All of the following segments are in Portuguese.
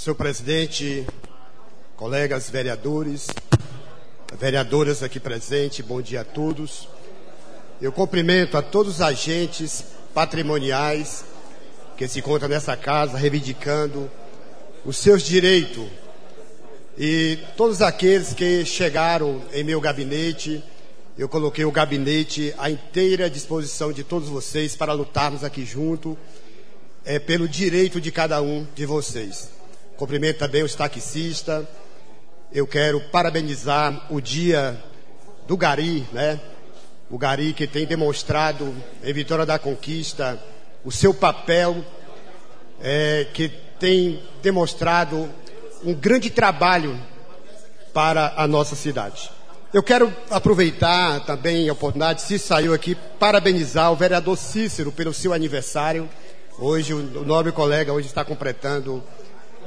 Senhor presidente, colegas vereadores, vereadoras aqui presentes, bom dia a todos. Eu cumprimento a todos os agentes patrimoniais que se encontram nessa casa, reivindicando os seus direitos. E todos aqueles que chegaram em meu gabinete, eu coloquei o gabinete à inteira disposição de todos vocês para lutarmos aqui junto é, pelo direito de cada um de vocês. Cumprimento também os taxistas. Eu quero parabenizar o dia do Gari, né? O Gari que tem demonstrado em Vitória da Conquista o seu papel, é, que tem demonstrado um grande trabalho para a nossa cidade. Eu quero aproveitar também a oportunidade, se saiu aqui, parabenizar o vereador Cícero pelo seu aniversário. Hoje, o nobre colega hoje está completando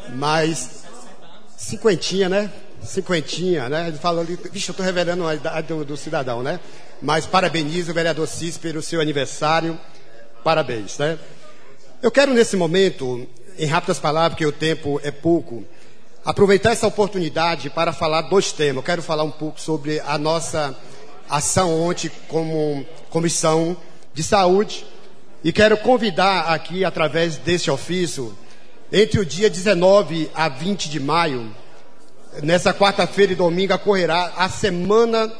mais cinquentinha, né? Cinquentinha, né? Ele falou ali, vixe, eu estou revelando a idade do, do, cidadão, né? Mas parabenizo o vereador Cis pelo seu aniversário. Parabéns, né? Eu quero, nesse momento, em rápidas palavras, porque o tempo é pouco, aproveitar essa oportunidade para falar dois temas. Eu quero falar um pouco sobre a nossa ação ontem como comissão de saúde e quero convidar aqui, através desse ofício, entre o dia 19 a 20 de maio, nessa quarta-feira e domingo, ocorrerá a Semana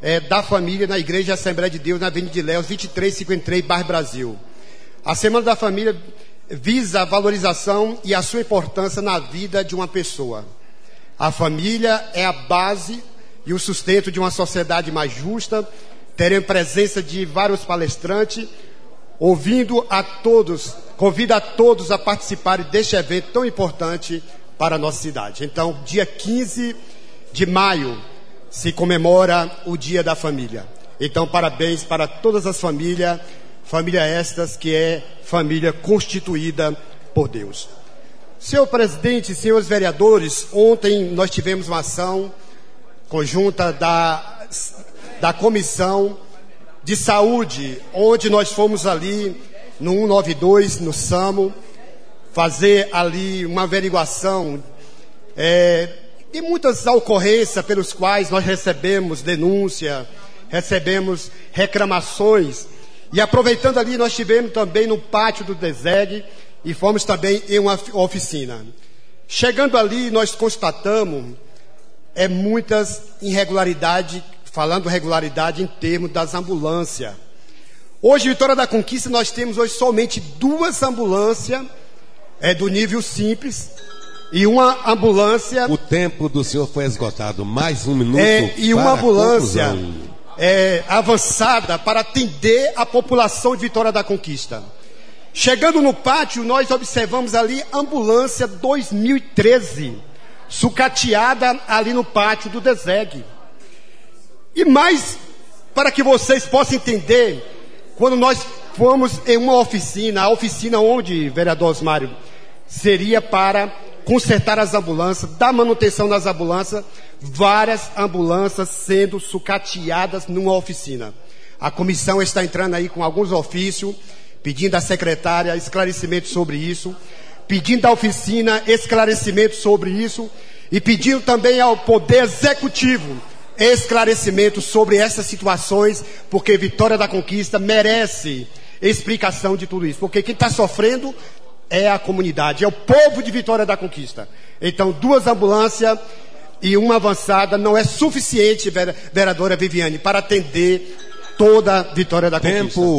é, da Família na Igreja Assembleia de Deus, na Avenida de Léus, 2353, Bar Brasil. A Semana da Família visa a valorização e a sua importância na vida de uma pessoa. A família é a base e o sustento de uma sociedade mais justa. Teremos presença de vários palestrantes, ouvindo a todos, convido a todos a participarem deste evento tão importante para a nossa cidade. Então, dia 15 de maio se comemora o Dia da Família. Então, parabéns para todas as famílias, família estas que é família constituída por Deus. Senhor presidente, senhores vereadores, ontem nós tivemos uma ação conjunta da, da comissão de saúde, onde nós fomos ali no 192, no SAMO, fazer ali uma averiguação é, de muitas ocorrências pelos quais nós recebemos denúncia, recebemos reclamações. E aproveitando ali, nós tivemos também no pátio do DESEG e fomos também em uma oficina. Chegando ali, nós constatamos é, muitas irregularidades, falando regularidade em termos das ambulâncias. Hoje, Vitória da Conquista, nós temos hoje somente duas ambulâncias é, do nível simples e uma ambulância. O tempo do senhor foi esgotado. Mais um minuto. É, e uma ambulância é, avançada para atender a população de Vitória da Conquista. Chegando no pátio, nós observamos ali ambulância 2013, sucateada ali no pátio do DESEG. E mais, para que vocês possam entender, quando nós fomos em uma oficina, a oficina onde, vereador Osmário, seria para consertar as ambulâncias, dar manutenção das ambulâncias, várias ambulâncias sendo sucateadas numa oficina. A comissão está entrando aí com alguns ofícios, pedindo à secretária esclarecimento sobre isso, pedindo à oficina esclarecimento sobre isso e pedindo também ao Poder Executivo esclarecimento sobre essas situações, porque Vitória da Conquista merece explicação de tudo isso. Porque quem está sofrendo é a comunidade, é o povo de Vitória da Conquista. Então, duas ambulâncias e uma avançada não é suficiente, vereadora Viviane, para atender toda Vitória da Conquista. Tempo.